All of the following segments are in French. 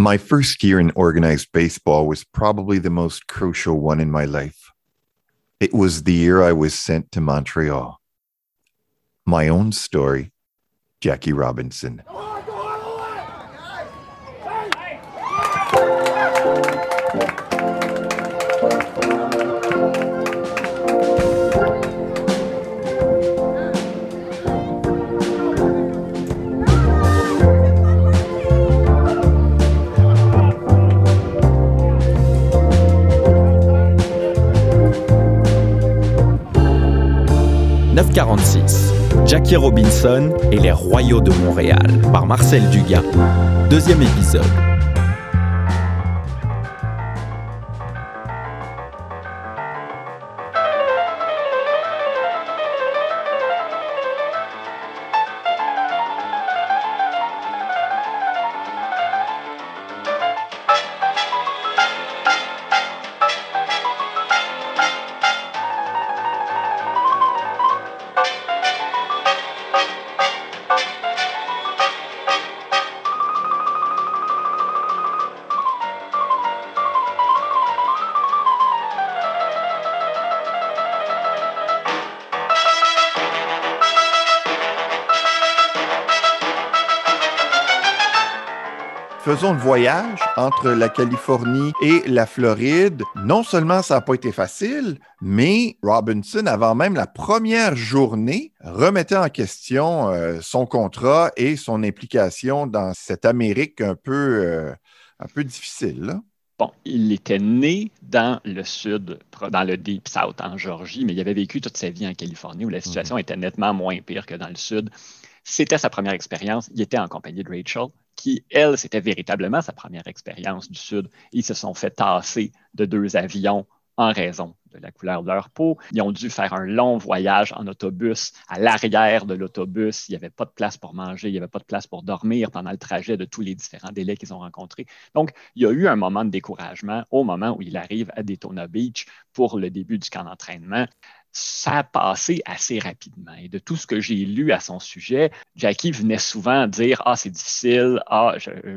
My first year in organized baseball was probably the most crucial one in my life. It was the year I was sent to Montreal. My own story, Jackie Robinson. Jackie Robinson et les Royaux de Montréal par Marcel Dugas. Deuxième épisode. Faisons le voyage entre la Californie et la Floride. Non seulement ça n'a pas été facile, mais Robinson, avant même la première journée, remettait en question euh, son contrat et son implication dans cette Amérique un peu, euh, un peu difficile. Bon, il était né dans le sud, dans le Deep South en Georgie, mais il avait vécu toute sa vie en Californie où la situation mhm. était nettement moins pire que dans le sud. C'était sa première expérience. Il était en compagnie de Rachel qui, elle, c'était véritablement sa première expérience du Sud. Ils se sont fait tasser de deux avions en raison de la couleur de leur peau. Ils ont dû faire un long voyage en autobus. À l'arrière de l'autobus, il n'y avait pas de place pour manger, il n'y avait pas de place pour dormir pendant le trajet de tous les différents délais qu'ils ont rencontrés. Donc, il y a eu un moment de découragement au moment où il arrive à Daytona Beach pour le début du camp d'entraînement ça a passé assez rapidement. Et de tout ce que j'ai lu à son sujet, Jackie venait souvent dire Ah, c'est difficile, ah,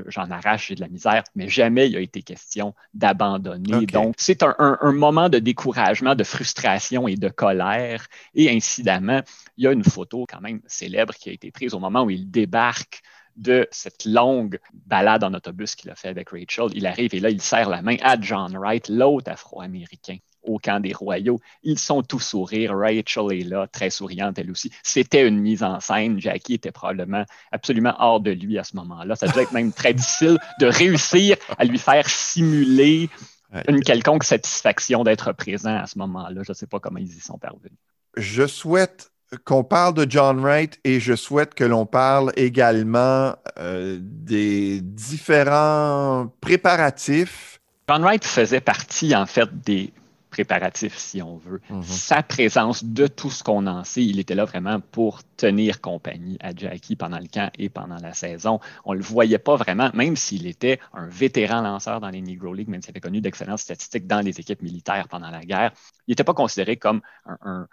j'en arrache, j'ai de la misère, mais jamais il a été question d'abandonner. Donc, c'est un, moment de découragement, de frustration et de colère. Et incidemment, il y a une photo quand même célèbre qui a été prise au moment où il débarque de cette longue balade en autobus qu'il a fait avec Rachel. Il arrive et là, il serre la main à John Wright, l'autre afro-américain au camp des royaux. Ils sont tous sourires. Rachel est là, très souriante elle aussi. C'était une mise en scène. Jackie était probablement absolument hors de lui à ce moment-là. Ça devait être même très difficile de réussir à lui faire simuler une quelconque satisfaction d'être présent à ce moment-là. Je ne sais pas comment ils y sont parvenus. Je souhaite qu'on parle de John Wright et je souhaite que l'on parle également euh, des différents préparatifs. John Wright faisait partie, en fait, des préparatif, si on veut. Mhm. Sa présence de tout ce qu'on en sait, il était là vraiment pour tenir compagnie à Jackie pendant le camp et pendant la saison. On ne le voyait pas vraiment, même s'il était un vétéran lanceur dans les Negro League, même s'il avait connu d'excellentes statistiques dans les équipes militaires pendant la guerre. Il n'était pas considéré comme un un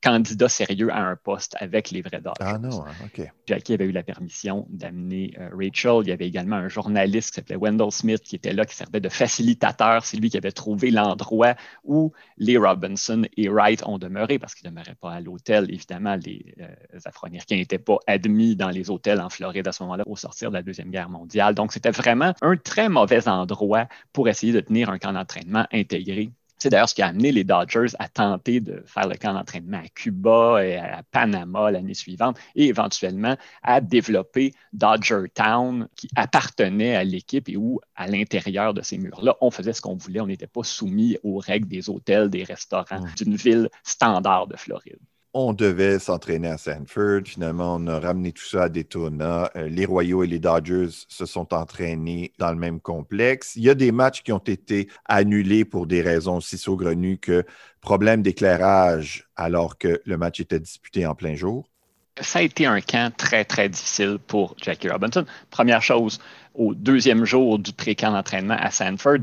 candidat sérieux à un poste avec les vrais Dodgers. Ah non, hein, OK. Jackie avait eu la permission d'amener euh, Rachel. Il y avait également un journaliste qui s'appelait Wendell Smith qui était là, qui servait de facilitateur. C'est lui qui avait trouvé l'endroit où les Robinson et Wright ont demeuré parce qu'ils ne demeuraient pas à l'hôtel. Évidemment, les euh, Afro-Américains n'étaient pas admis dans les hôtels en Floride à ce moment-là au sortir de la Deuxième Guerre mondiale. Donc, c'était vraiment un très mauvais endroit pour essayer de tenir un camp d'entraînement intégré c'est d'ailleurs ce qui a amené les Dodgers à tenter de faire le camp d'entraînement à Cuba et à Panama l'année suivante et éventuellement à développer Dodger Town qui appartenait à l'équipe et où, à l'intérieur de ces murs-là, on faisait ce qu'on voulait. On n'était pas soumis aux règles des hôtels, des restaurants d'une ville standard de Floride on devait s'entraîner à Sanford. Finalement, on a ramené tout ça à Daytona. Euh, les Royaux et les Dodgers se sont entraînés dans le même complexe. Il y a des matchs qui ont été annulés pour des raisons aussi saugrenues que problème d'éclairage alors que le match était disputé en plein jour. Ça a été un camp très, très difficile pour Jackie Robinson. Première chose, au deuxième jour du pré-camp d'entraînement à Sanford,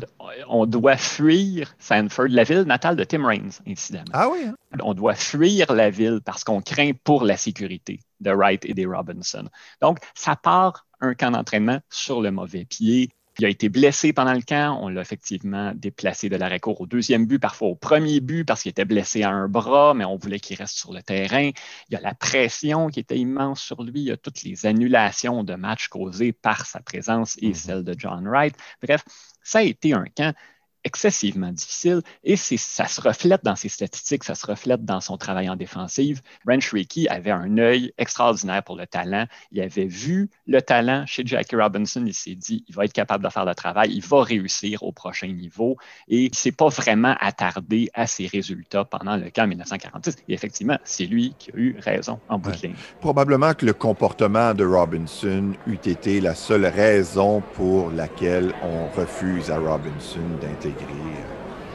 on doit fuir Sanford, la ville natale de Tim Raines, incidemment. Ah oui? Hein? On doit fuir la ville parce qu'on craint pour la sécurité de Wright et des Robinson. Donc, ça part un camp d'entraînement sur le mauvais pied. Il a été blessé pendant le camp. On l'a effectivement déplacé de l'arrêt court au deuxième but, parfois au premier but parce qu'il était blessé à un bras, mais on voulait qu'il reste sur le terrain. Il y a la pression qui était immense sur lui. Il y a toutes les annulations de matchs causées par sa présence et mm-hmm. celle de John Wright. Bref, ça a été un camp excessivement difficile et ça se reflète dans ses statistiques, ça se reflète dans son travail en défensive. Brent Rickey avait un œil extraordinaire pour le talent. Il avait vu le talent chez Jackie Robinson. Il s'est dit, il va être capable de faire le travail, il va réussir au prochain niveau et il ne s'est pas vraiment attardé à ses résultats pendant le camp 1946. Et effectivement, c'est lui qui a eu raison en bout de ligne. Probablement que le comportement de Robinson eût été la seule raison pour laquelle on refuse à Robinson d'intégrer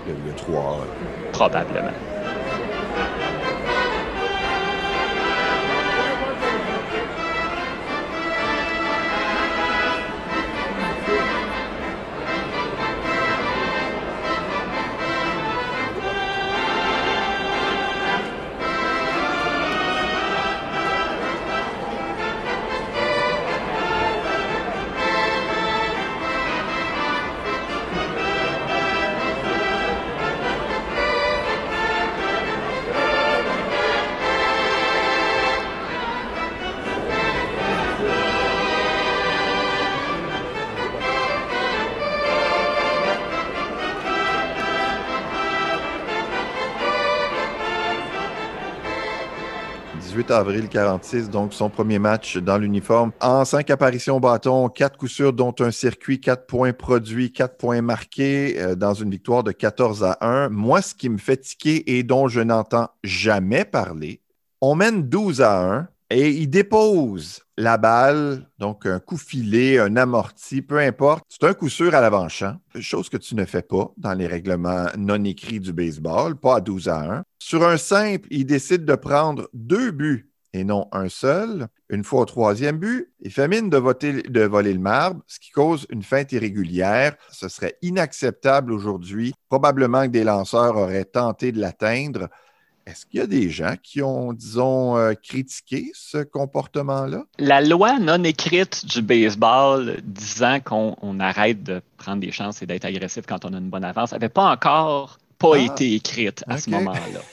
le, le 3. Probablement. 18 avril 46, donc son premier match dans l'uniforme. En cinq apparitions au bâton, quatre coups sûrs, dont un circuit, quatre points produits, quatre points marqués euh, dans une victoire de 14 à 1. Moi, ce qui me fait tiquer et dont je n'entends jamais parler, on mène 12 à 1 et il dépose la balle, donc un coup filé, un amorti, peu importe. C'est un coup sûr à l'avant-champ, chose que tu ne fais pas dans les règlements non écrits du baseball, pas à 12 à 1. Sur un simple, il décide de prendre deux buts et non un seul. Une fois au troisième but, il fait mine de, voler le marbre, ce qui cause une feinte irrégulière. Ce serait inacceptable aujourd'hui. Probablement que des lanceurs auraient tenté de l'atteindre. Est-ce qu'il y a des gens qui ont, disons, euh, critiqué ce comportement-là? La loi non écrite du baseball disant qu'on arrête de prendre des chances et d'être agressif quand on a une bonne avance n'avait pas encore pas ah, été écrite à ce moment-là.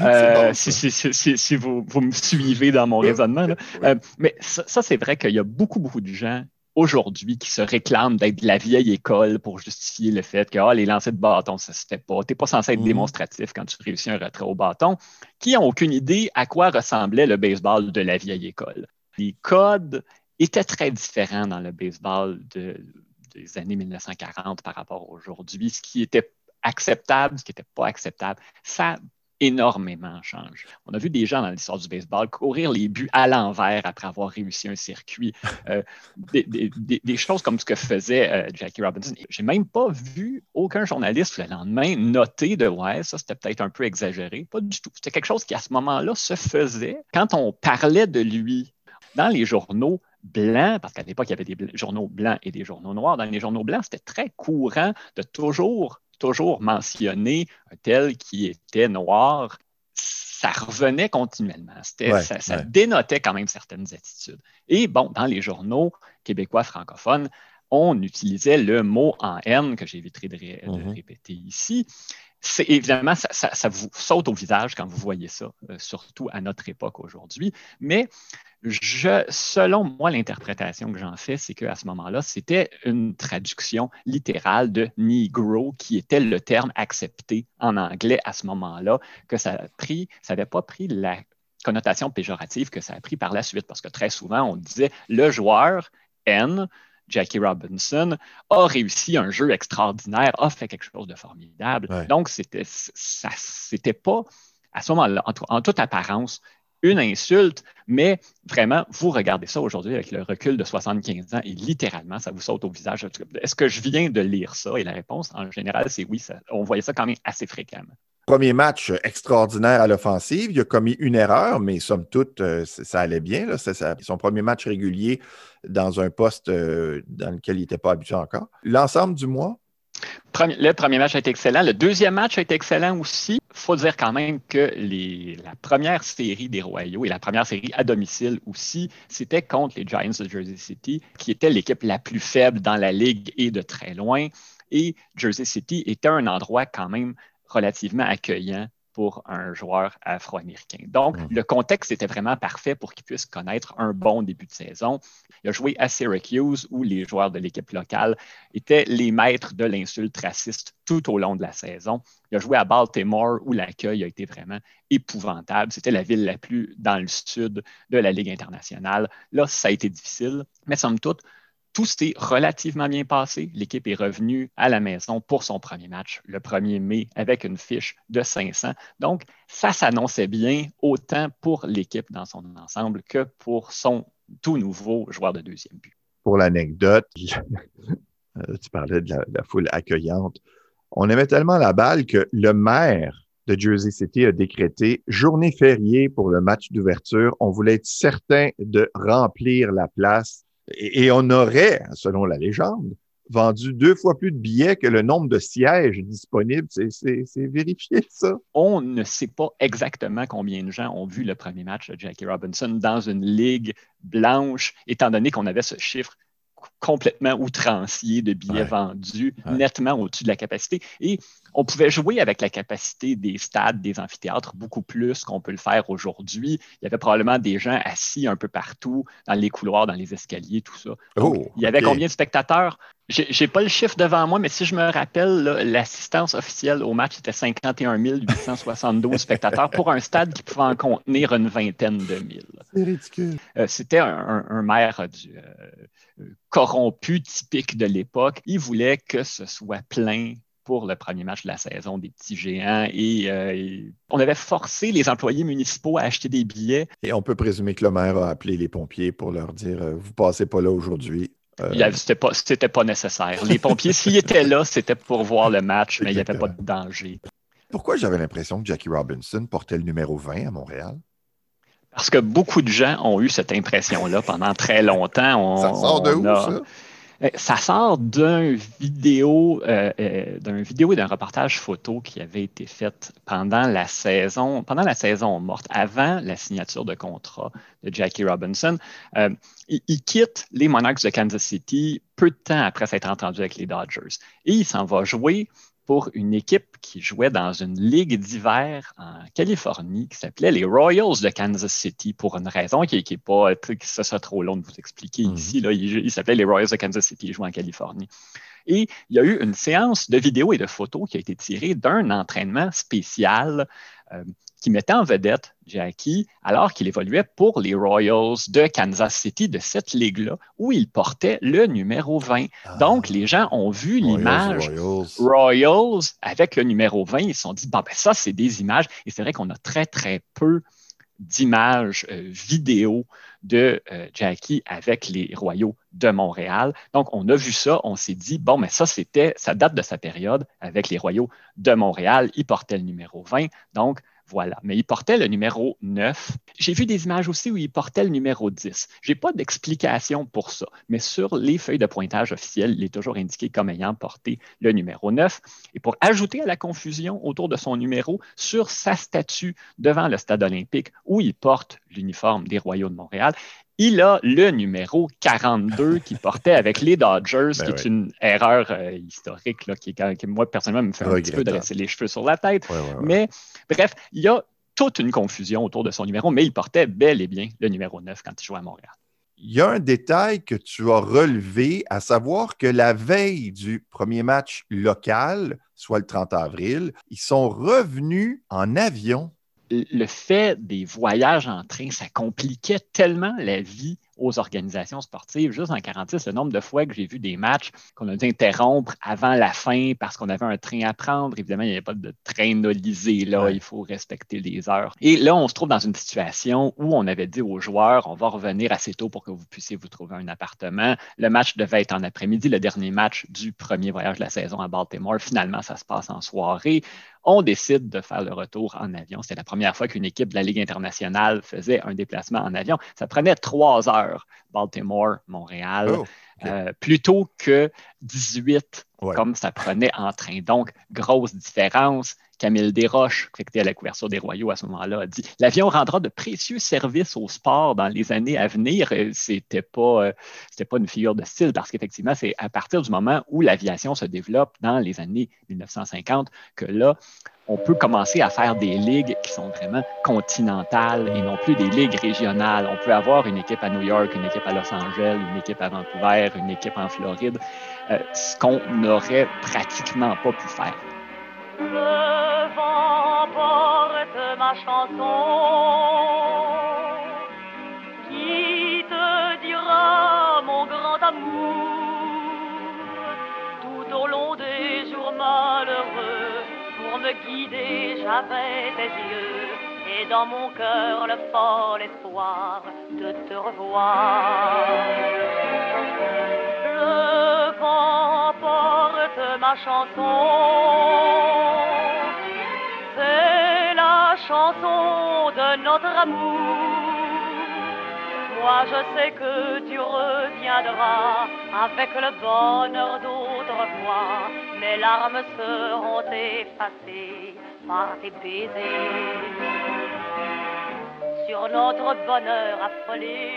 Euh, si, vous, me suivez dans mon raisonnement. Euh, mais ça c'est vrai qu'il y a beaucoup, beaucoup de gens aujourd'hui qui se réclament d'être de la vieille école pour justifier le fait que ah, les lancers de bâton, ça se fait pas. Tu n'es pas censé être mhm. démonstratif quand tu réussis un retrait au bâton, qui n'ont aucune idée à quoi ressemblait le baseball de la vieille école. Les codes étaient très différents dans le baseball des années 1940 par rapport à aujourd'hui. Ce qui était acceptable, ce qui n'était pas acceptable, ça énormément change. On a vu des gens dans l'histoire du baseball courir les buts à l'envers après avoir réussi un circuit. Euh, des, choses comme ce que faisait euh, Jackie Robinson. J'ai même pas vu aucun journaliste le lendemain noter de ouais, ça c'était peut-être un peu exagéré. Pas du tout. C'était quelque chose qui à ce moment-là se faisait quand on parlait de lui dans les journaux blancs, parce qu'à l'époque, il y avait des journaux blancs et des journaux noirs. Dans les journaux blancs, c'était très courant de toujours toujours mentionné un tel qui était noir, ça revenait continuellement. ça, dénotait quand même certaines attitudes. Et bon, dans les journaux québécois francophones, on utilisait le mot en haine que j'éviterai de, mm-hmm. répéter ici évidemment, ça, vous saute au visage quand vous voyez ça, euh, surtout à notre époque aujourd'hui. Mais je, selon moi, l'interprétation que j'en fais, c'est qu'à ce moment-là, c'était une traduction littérale de Negro, qui était le terme accepté en anglais à ce moment-là, que ça a pris, ça n'avait pas pris la connotation péjorative que ça a pris par la suite, parce que très souvent, on disait le joueur N Jackie Robinson, a réussi un jeu extraordinaire, a fait quelque chose de formidable. Donc, c'était, ça, c'était pas, à ce moment-là, en, toute apparence, une insulte, mais vraiment, vous regardez ça aujourd'hui avec le recul de 75 ans et littéralement, ça vous saute au visage. Est-ce que je viens de lire ça? Et la réponse, en général, c'est oui. on voyait ça quand même assez fréquemment. Premier match extraordinaire à l'offensive. Il a commis une erreur, mais somme toute, euh, ça allait bien. Son premier match régulier dans un poste euh, dans lequel il n'était pas habitué encore. L'ensemble du mois? Le premier match a été excellent. Le deuxième match a été excellent aussi. faut dire quand même que la première série des Royaux et la première série à domicile aussi, c'était contre les Giants de Jersey City, qui était l'équipe la plus faible dans la ligue et de très loin. Et Jersey City était un endroit quand même relativement accueillant pour un joueur afro-américain. Donc, mm. le contexte était vraiment parfait pour qu'il puisse connaître un bon début de saison. Il a joué à Syracuse, où les joueurs de l'équipe locale étaient les maîtres de l'insulte raciste tout au long de la saison. Il a joué à Baltimore, où l'accueil a été vraiment épouvantable. C'était la ville la plus dans le sud de la Ligue internationale. Là, ça a été difficile, mais somme toute, tout s'est relativement bien passé. L'équipe est revenue à la maison pour son premier match le 1er mai avec une fiche de 500. Donc, ça s'annonçait bien autant pour l'équipe dans son ensemble que pour son tout nouveau joueur de deuxième but. Pour l'anecdote, euh, tu parlais de la, foule accueillante. On aimait tellement la balle que le maire de Jersey City a décrété journée fériée pour le match d'ouverture. On voulait être certain de remplir la place et, on aurait, selon la légende, vendu deux fois plus de billets que le nombre de sièges disponibles. C'est vérifié, ça. On ne sait pas exactement combien de gens ont vu le premier match de Jackie Robinson dans une ligue blanche, étant donné qu'on avait ce chiffre complètement outrancier de billets vendus, nettement au-dessus de la capacité. Et on pouvait jouer avec la capacité des stades, des amphithéâtres beaucoup plus qu'on peut le faire aujourd'hui. Il y avait probablement des gens assis un peu partout, dans les couloirs, dans les escaliers, tout ça. Oh, il y avait combien de spectateurs? Je n'ai pas le chiffre devant moi, mais si je me rappelle, l'assistance officielle au match était 51 872 spectateurs pour un stade qui pouvait en contenir une vingtaine de mille. C'est ridicule. Euh, c'était un, maire du, euh, corrompu typique de l'époque. Il voulait que ce soit plein pour le premier match de la saison des petits géants et, euh, on avait forcé les employés municipaux à acheter des billets. Et on peut présumer que le maire a appelé les pompiers pour leur dire euh, vous passez pas là aujourd'hui. Euh... C'était pas, pas nécessaire. Les pompiers, s'ils étaient là, c'était pour voir le match, mais il n'y avait pas de danger. Pourquoi j'avais l'impression que Jackie Robinson portait le numéro 20 à Montréal? Parce que beaucoup de gens ont eu cette impression-là pendant très longtemps. ça sort de où, ça? Euh, ça sort d'un vidéo, euh, euh, d'un vidéo et d'un reportage photo qui avait été fait pendant la saison, pendant la saison morte, avant la signature de contrat de Jackie Robinson. il, quitte les Monarchs de Kansas City peu de temps après s'être entendu avec les Dodgers et il s'en va jouer pour une équipe qui jouait dans une ligue d'hiver en Californie qui s'appelait les Royals de Kansas City pour une raison qui n'est pas, ça trop long de vous expliquer mhm. ici. Là, il, s'appelait les Royals de Kansas City, il jouait en Californie. Et il y a eu une séance de vidéos et de photos qui a été tirée d'un entraînement spécial euh, qui mettait en vedette Jackie alors qu'il évoluait pour les Royals de Kansas City de cette ligue-là où il portait le numéro 20. Ah. Donc, les gens ont vu l'image Royals. avec le numéro 20. Ils se sont dit, bon, ben, ça, c'est des images. Et c'est vrai qu'on a très, très peu d'images euh, vidéo de euh, Jackie avec les Royaux de Montréal. Donc, on a vu ça, on s'est dit, bon, mais ça, c'était, ça date de sa période avec les Royaux de Montréal. Il portait le numéro 20. Donc, voilà. Mais il portait le numéro 9. J'ai vu des images aussi où il portait le numéro 10. Je n'ai pas d'explication pour ça, mais sur les feuilles de pointage officielles, il est toujours indiqué comme ayant porté le numéro 9. Et pour ajouter à la confusion autour de son numéro, sur sa statue devant le stade olympique où il porte l'uniforme des Royaux de Montréal, il a le numéro 42 qu'il portait avec les Dodgers, ben qui est une erreur euh, historique, là, qui, qui, moi, personnellement, me fait un petit peu dresser les cheveux sur la tête. mais bref, il y a toute une confusion autour de son numéro, mais il portait bel et bien le numéro 9 quand il jouait à Montréal. Il y a un détail que tu as relevé, à savoir que la veille du premier match local, soit le 30 avril, ils sont revenus en avion le fait des voyages en train, ça compliquait tellement la vie aux organisations sportives. Juste en 46, le nombre de fois que j'ai vu des matchs qu'on a dû interrompre avant la fin parce qu'on avait un train à prendre. Évidemment, il n'y avait pas de train nolisé là, il faut respecter les heures. Et là, on se trouve dans une situation où on avait dit aux joueurs, on va revenir assez tôt pour que vous puissiez vous trouver un appartement. Le match devait être en après-midi, le dernier match du premier voyage de la saison à Baltimore. Finalement, ça se passe en soirée on décide de faire le retour en avion. C'était la première fois qu'une équipe de la Ligue internationale faisait un déplacement en avion. Ça prenait trois heures, Baltimore, Montréal, oh, euh, plutôt que 18 comme ça prenait en train. Donc, grosse différence. Camille Desroches, qui était à la couverture des Royaux à ce moment-là, a dit L'avion rendra de précieux services au sport dans les années à venir. C'était pas, pas une figure de style parce qu'effectivement, c'est à partir du moment où l'aviation se développe dans les années 1950 que là, on peut commencer à faire des ligues qui sont vraiment continentales et non plus des ligues régionales. On peut avoir une équipe à New York, une équipe à Los Angeles, une équipe à Vancouver, une équipe en Floride, euh, ce qu'on n'aurait pratiquement pas pu faire. Le vent porte ma chanson qui te dira mon grand amour tout au long des jours malheureux pour me guider, j'avais tes yeux et dans mon cœur le fol espoir de te revoir. Ma chanson, c'est la chanson de notre amour. Moi je sais que tu reviendras avec le bonheur d'autrefois. Mes larmes seront effacées par tes baisers. Sur notre bonheur affolé.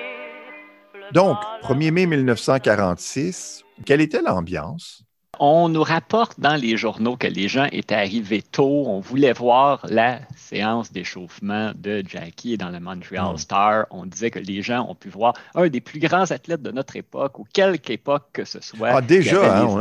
Donc, 1er mai 1946, quelle était l'ambiance? On nous rapporte dans les journaux que les gens étaient arrivés tôt. On voulait voir la séance d'échauffement de Jackie dans le Montreal hmm. Star. On disait que les gens ont pu voir un des plus grands athlètes de notre époque ou quelque époque que ce soit. Ah, déjà, hein,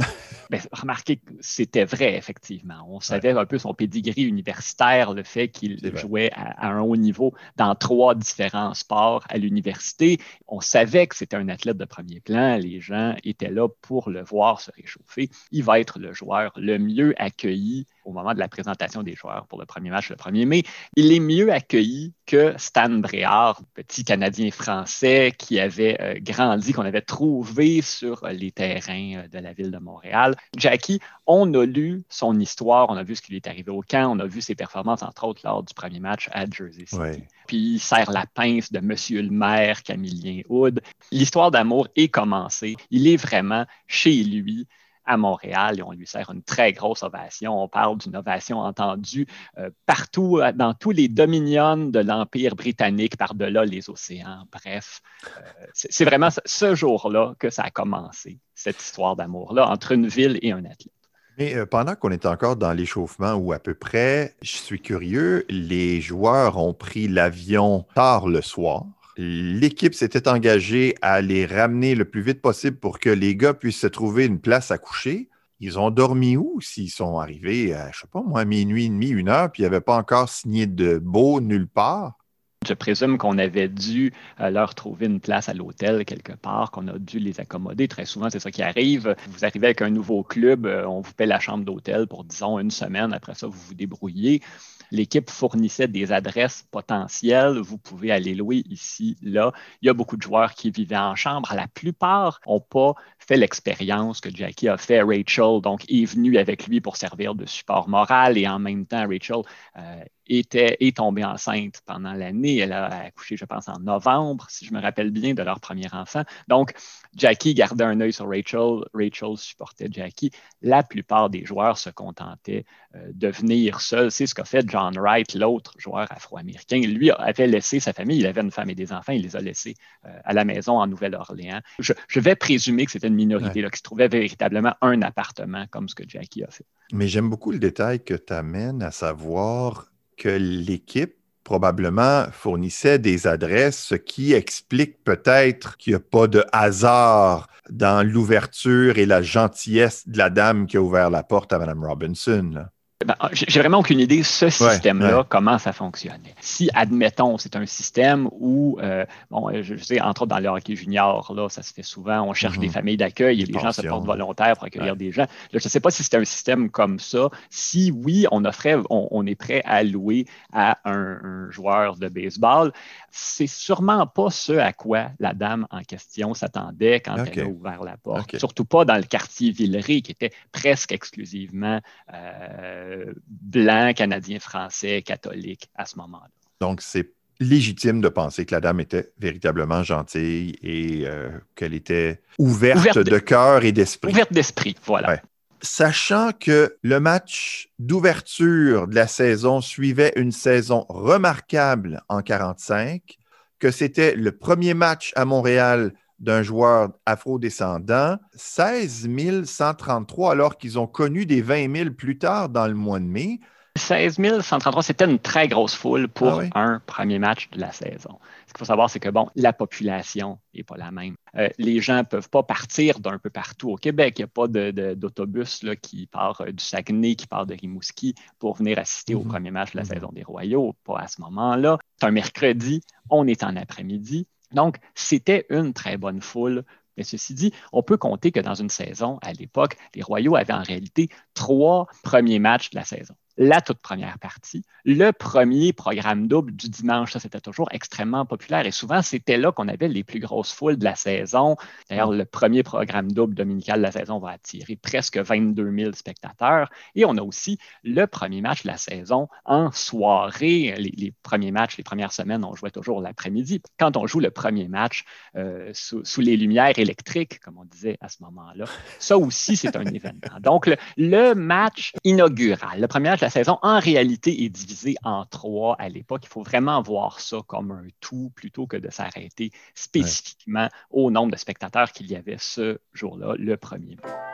ben, remarquez que c'était vrai, effectivement. On savait un peu son pedigree universitaire, le fait qu'il jouait à, un haut niveau dans trois différents sports à l'université. On savait que c'était un athlète de premier plan. Les gens étaient là pour le voir se réchauffer il va être le joueur le mieux accueilli au moment de la présentation des joueurs pour le premier match le 1er mai. Il est mieux accueilli que Stan Bréard, petit Canadien français qui avait euh, grandi, qu'on avait trouvé sur les terrains euh, de la ville de Montréal. Jackie, on a lu son histoire, on a vu ce qui lui est arrivé au camp, on a vu ses performances, entre autres, lors du premier match à Jersey City. Puis il serre la pince de Monsieur le maire, Camillien Hood. L'histoire d'amour est commencée. Il est vraiment chez lui à Montréal et on lui sert une très grosse ovation. On parle d'une ovation entendue euh, partout, euh, dans tous les dominions de l'Empire britannique, par-delà les océans. Bref, euh, c'est vraiment ce jour-là que ça a commencé, cette histoire d'amour-là, entre une ville et un athlète. Mais pendant qu'on est encore dans l'échauffement ou à peu près, je suis curieux, les joueurs ont pris l'avion tard le soir. L'équipe s'était engagée à les ramener le plus vite possible pour que les gars puissent se trouver une place à coucher. Ils ont dormi où s'ils sont arrivés? À, je sais pas moi, minuit et demi, une heure, puis ils n'avaient pas encore signé de beau nulle part? Je présume qu'on avait dû euh, leur trouver une place à l'hôtel quelque part, qu'on a dû les accommoder. Très souvent, c'est ça qui arrive. Vous arrivez avec un nouveau club, euh, on vous paie la chambre d'hôtel pour, disons, une semaine. Après ça, vous vous débrouillez. L'équipe fournissait des adresses potentielles. Vous pouvez aller louer ici, là. Il y a beaucoup de joueurs qui vivaient en chambre. La plupart n'ont pas fait l'expérience que Jackie a fait. Rachel, donc, est venue avec lui pour servir de support moral et en même temps, Rachel euh, était, est tombée enceinte pendant l'année. Elle a accouché, je pense, en novembre, si je me rappelle bien, de leur premier enfant. Donc, Jackie gardait un œil sur Rachel. Rachel supportait Jackie. La plupart des joueurs se contentaient euh, de venir seuls. C'est ce qu'a fait John Wright, l'autre joueur afro-américain. Lui avait laissé sa famille. Il avait une femme et des enfants. Il les a laissés euh, à la maison en Nouvelle-Orléans. Je, vais présumer que c'était une minorité là, qui se trouvait véritablement un appartement comme ce que Jackie a fait. Mais j'aime beaucoup le détail que tu amènes, à savoir que l'équipe probablement fournissait des adresses, ce qui explique peut-être qu'il n'y a pas de hasard dans l'ouverture et la gentillesse de la dame qui a ouvert la porte à Mme Robinson. Ben, ah, j'ai vraiment aucune idée, ce système-là, comment ça fonctionnait. Si, admettons, c'est un système où, euh, bon, je, sais, entre autres dans le hockey junior, là, ça se fait souvent, on cherche des mhm. familles d'accueil et les gens se portent volontaires pour accueillir des gens. je ne sais pas si c'est un système comme ça. Si oui, on offrait, on, est prêt à louer à un, joueur de baseball, c'est sûrement pas ce à quoi la dame en question s'attendait quand elle a ouvert la porte. Surtout pas dans le quartier Villeray, qui était presque exclusivement euh, euh, blanc, canadien, français, catholique à ce moment-là. Donc, c'est légitime de penser que la dame était véritablement gentille et euh, qu'elle était ouverte, de, cœur et d'esprit. Ouverte d'esprit, voilà. Sachant que le match d'ouverture de la saison suivait une saison remarquable en 45, que c'était le premier match à Montréal d'un joueur afro-descendant, 16 133 alors qu'ils ont connu des 20 000 plus tard dans le mois de mai. 16 133, c'était une très grosse foule pour ah un premier match de la saison. Ce qu'il faut savoir, c'est que, bon, la population n'est pas la même. Euh, les gens ne peuvent pas partir d'un peu partout au Québec. Il n'y a pas d'autobus qui part euh, du Saguenay, qui part de Rimouski pour venir assister au mhm. premier match de la mhm. saison des Royaux. Pas à ce moment-là. C'est un mercredi, on est en après-midi. Donc, c'était une très bonne foule. Mais ceci dit, on peut compter que dans une saison, à l'époque, les Royaux avaient en réalité trois premiers matchs de la saison la toute première partie. Le premier programme double du dimanche, ça c'était toujours extrêmement populaire et souvent c'était là qu'on avait les plus grosses foules de la saison. D'ailleurs, le premier programme double dominical de la saison va attirer presque 22 000 spectateurs. Et on a aussi le premier match de la saison en soirée. Les, premiers matchs, les premières semaines, on jouait toujours l'après-midi. Quand on joue le premier match euh, sous, les lumières électriques, comme on disait à ce moment-là, ça aussi c'est un événement. Donc, le, match inaugural, le premier match de la saison, en réalité, est divisée en trois à l'époque. Il faut vraiment voir ça comme un tout plutôt que de s'arrêter spécifiquement au nombre de spectateurs qu'il y avait ce jour-là, le premier mois.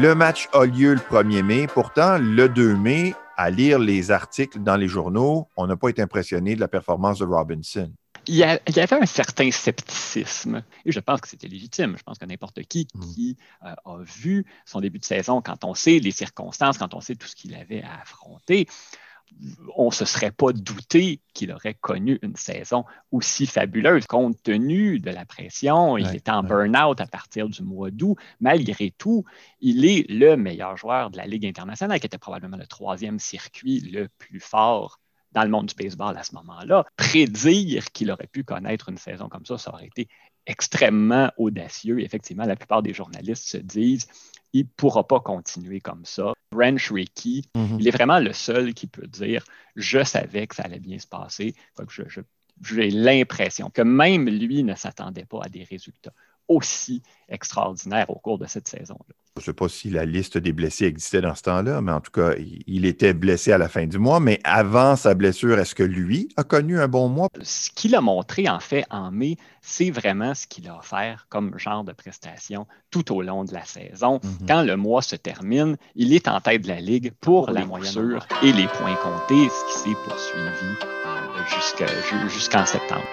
Le match a lieu le 1er mai. Pourtant, le 2 mai, à lire les articles dans les journaux, on n'a pas été impressionné de la performance de Robinson. Il y, avait un certain scepticisme et je pense que c'était légitime. Je pense que n'importe qui mm. qui euh, a vu son début de saison, quand on sait les circonstances, quand on sait tout ce qu'il avait à affronter, on ne se serait pas douté qu'il aurait connu une saison aussi fabuleuse. Compte tenu de la pression, il est en burn-out à partir du mois d'août. Malgré tout, il est le meilleur joueur de la Ligue internationale, qui était probablement le troisième circuit le plus fort dans le monde du baseball à ce moment-là. Prédire qu'il aurait pu connaître une saison comme ça, ça aurait été extrêmement audacieux. Effectivement, la plupart des journalistes se disent il ne pourra pas continuer comme ça. Ranch Ricky, mhm. il est vraiment le seul qui peut dire Je savais que ça allait bien se passer. j'ai l'impression que même lui ne s'attendait pas à des résultats aussi extraordinaires au cours de cette saison-là. Je ne sais pas si la liste des blessés existait dans ce temps-là, mais en tout cas, il était blessé à la fin du mois. Mais avant sa blessure, est-ce que lui a connu un bon mois? Ce qu'il a montré, en fait, en mai, c'est vraiment ce qu'il a offert comme genre de prestation tout au long de la saison. Mhm. Quand le mois se termine, il est en tête de la Ligue pour, la moyenne et les points comptés, ce qui s'est poursuivi euh, jusqu'en septembre.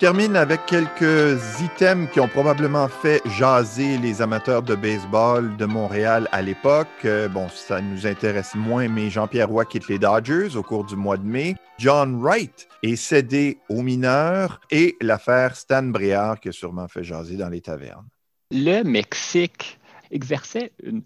Termine avec quelques items qui ont probablement fait jaser les amateurs de baseball de Montréal à l'époque. Euh, bon, ça nous intéresse moins, mais Jean-Pierre Roy quitte les Dodgers au cours du mois de mai. John Wright est cédé aux mineurs et l'affaire Stan Briard qui a sûrement fait jaser dans les tavernes. Le Mexique exerçait une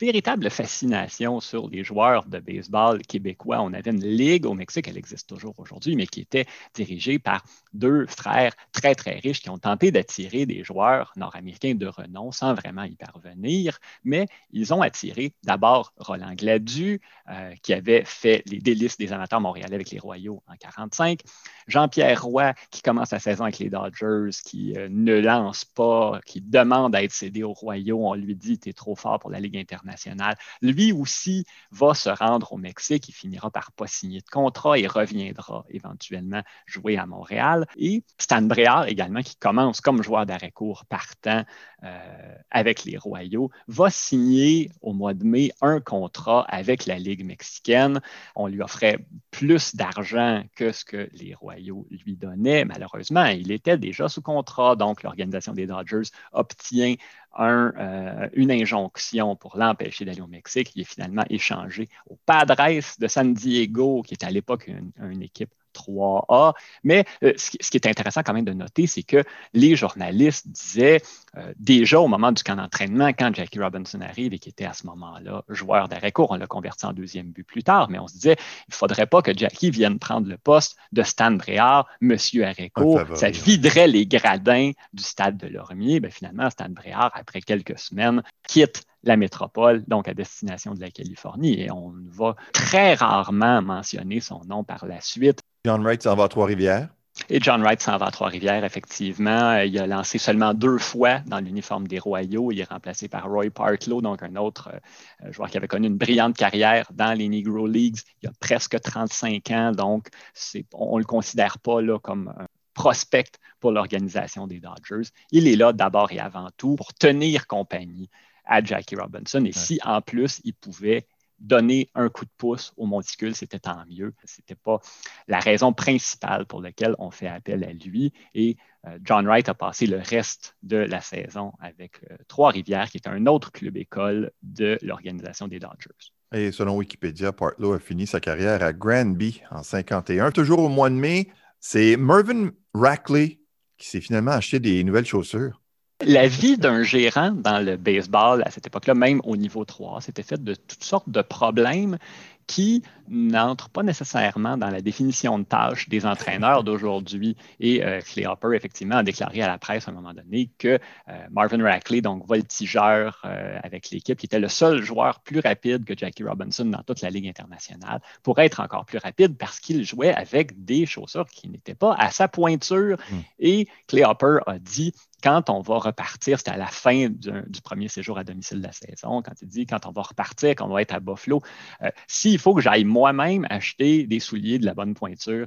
véritable fascination sur les joueurs de baseball québécois. On avait une ligue au Mexique, elle existe toujours aujourd'hui, mais qui était dirigée par deux frères très, très riches qui ont tenté d'attirer des joueurs nord-américains de renom sans vraiment y parvenir. Mais ils ont attiré d'abord Roland Gladu, euh, qui avait fait les délices des amateurs montréalais avec les Royaux en 1945. Jean-Pierre Roy, qui commence sa saison avec les Dodgers, qui euh, ne lance pas, qui demande à être cédé aux Royaux. On lui dit Tu es trop fort pour la Ligue internationale. Lui aussi va se rendre au Mexique. Il finira par pas signer de contrat et reviendra éventuellement jouer à Montréal. Et Stan Bréard également, qui commence comme joueur d'arrêt court partant euh, avec les Royaux, va signer au mois de mai un contrat avec la Ligue mexicaine. On lui offrait plus d'argent que ce que les Royaux lui donnaient. Malheureusement, il était déjà sous contrat, donc l'organisation des Dodgers obtient euh, une injonction pour l'empêcher d'aller au Mexique. Il est finalement échangé au Padres de San Diego, qui était à l'époque une équipe 3A. Mais euh, ce, qui, est intéressant quand même de noter, c'est que les journalistes disaient euh, déjà au moment du camp d'entraînement, quand Jackie Robinson arrive et qui était à ce moment-là joueur d'arrêt court, on l'a converti en deuxième but plus tard, mais on se disait, il ne faudrait pas que Jackie vienne prendre le poste de Stan Bréard, monsieur arrêt court. Ça viderait les gradins du stade de Lormier. Ben, finalement, Stan Bréard, après quelques semaines, quitte la métropole, donc à destination de la Californie. Et on va très rarement mentionner son nom par la suite. John Wright s'en va à Trois-Rivières. Et John Wright s'en va à Trois-Rivières, effectivement. Il a lancé seulement deux fois dans l'uniforme des Royaux. Il est remplacé par Roy Partlow, donc un autre euh, joueur qui avait connu une brillante carrière dans les Negro Leagues. Il a presque 35 ans, donc on ne le considère pas là, comme un prospect pour l'organisation des Dodgers. Il est là d'abord et avant tout pour tenir compagnie à Jackie Robinson. Et si en plus il pouvait donner un coup de pouce au monticule, c'était tant mieux. Ce n'était pas la raison principale pour laquelle on fait appel à lui. Et euh, John Wright a passé le reste de la saison avec euh, Trois-Rivières, qui est un autre club école de l'organisation des Dodgers. Et selon Wikipédia, Partlow a fini sa carrière à Granby en 51. Toujours au mois de mai, c'est Mervyn Rackley qui s'est finalement acheté des nouvelles chaussures. La vie d'un gérant dans le baseball à cette époque-là, même au niveau 3, c'était fait de toutes sortes de problèmes qui n'entrent pas nécessairement dans la définition de tâches des entraîneurs d'aujourd'hui. Et euh, Clay Hopper, effectivement, a déclaré à la presse à un moment donné que euh, Marvin Rackley, donc voltigeur euh, avec l'équipe, qui était le seul joueur plus rapide que Jackie Robinson dans toute la Ligue internationale, pourrait être encore plus rapide parce qu'il jouait avec des chaussures qui n'étaient pas à sa pointure. Hmm. Et Clay Hopper a dit quand on va repartir, c'était à la fin du, premier séjour à domicile de la saison, quand il dit quand on va repartir, quand on va être à Buffalo, s'il faut que j'aille moi-même acheter des souliers de la bonne pointure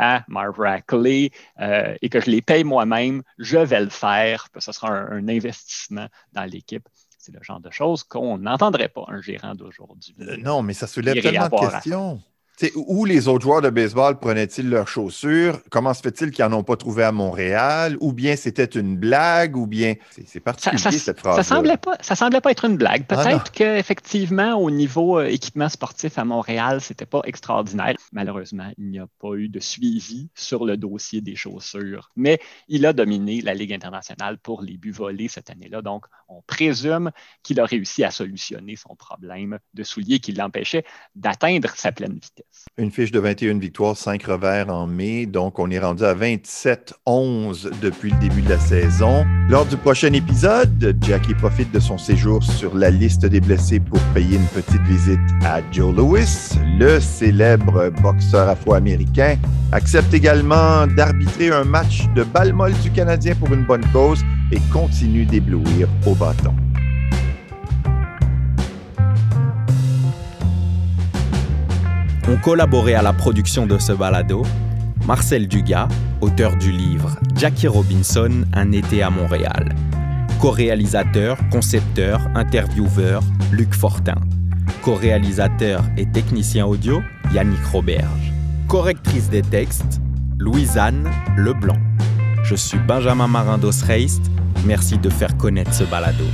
à Marv Rackley euh, et que je les paye moi-même, je vais le faire. Ce sera un, investissement dans l'équipe. C'est le genre de choses qu'on n'entendrait pas un gérant d'aujourd'hui. Euh, non, mais ça soulève tellement de questions où les autres joueurs de baseball prenaient-ils leurs chaussures? Comment se fait-il qu'ils n'en ont pas trouvé à Montréal? Ou bien c'était une blague? Ou bien. C'est particulier cette phrase. Ça semblait pas, ça semblait pas être une blague. Ah, Peut-être qu'effectivement, au niveau euh, équipement sportif à Montréal, c'était pas extraordinaire. Malheureusement, il n'y a pas eu de suivi sur le dossier des chaussures. Mais il a dominé la Ligue internationale pour les buts volés cette année-là. Donc, on présume qu'il a réussi à solutionner son problème de souliers qui l'empêchait d'atteindre sa pleine vitesse. Une fiche de 21 victoires, 5 revers en mai. Donc, on est rendu à 27-11 depuis le début de la saison. Lors du prochain épisode, Jackie profite de son séjour sur la liste des blessés pour payer une petite visite à Joe Lewis, le célèbre boxeur afro-américain. Accepte également d'arbitrer un match de balle molle du Canadien pour une bonne cause et continue d'éblouir au bâton. Ont collaboré à la production de ce balado Marcel Dugas, auteur du livre Jackie Robinson, Un été à Montréal. Co-réalisateur, concepteur, intervieweur, Luc Fortin. Co-réalisateur et technicien audio, Yannick Roberge. Correctrice des textes, Louise-Anne Leblanc. Je suis Benjamin Marin d'Osreist. Merci de faire connaître ce balado.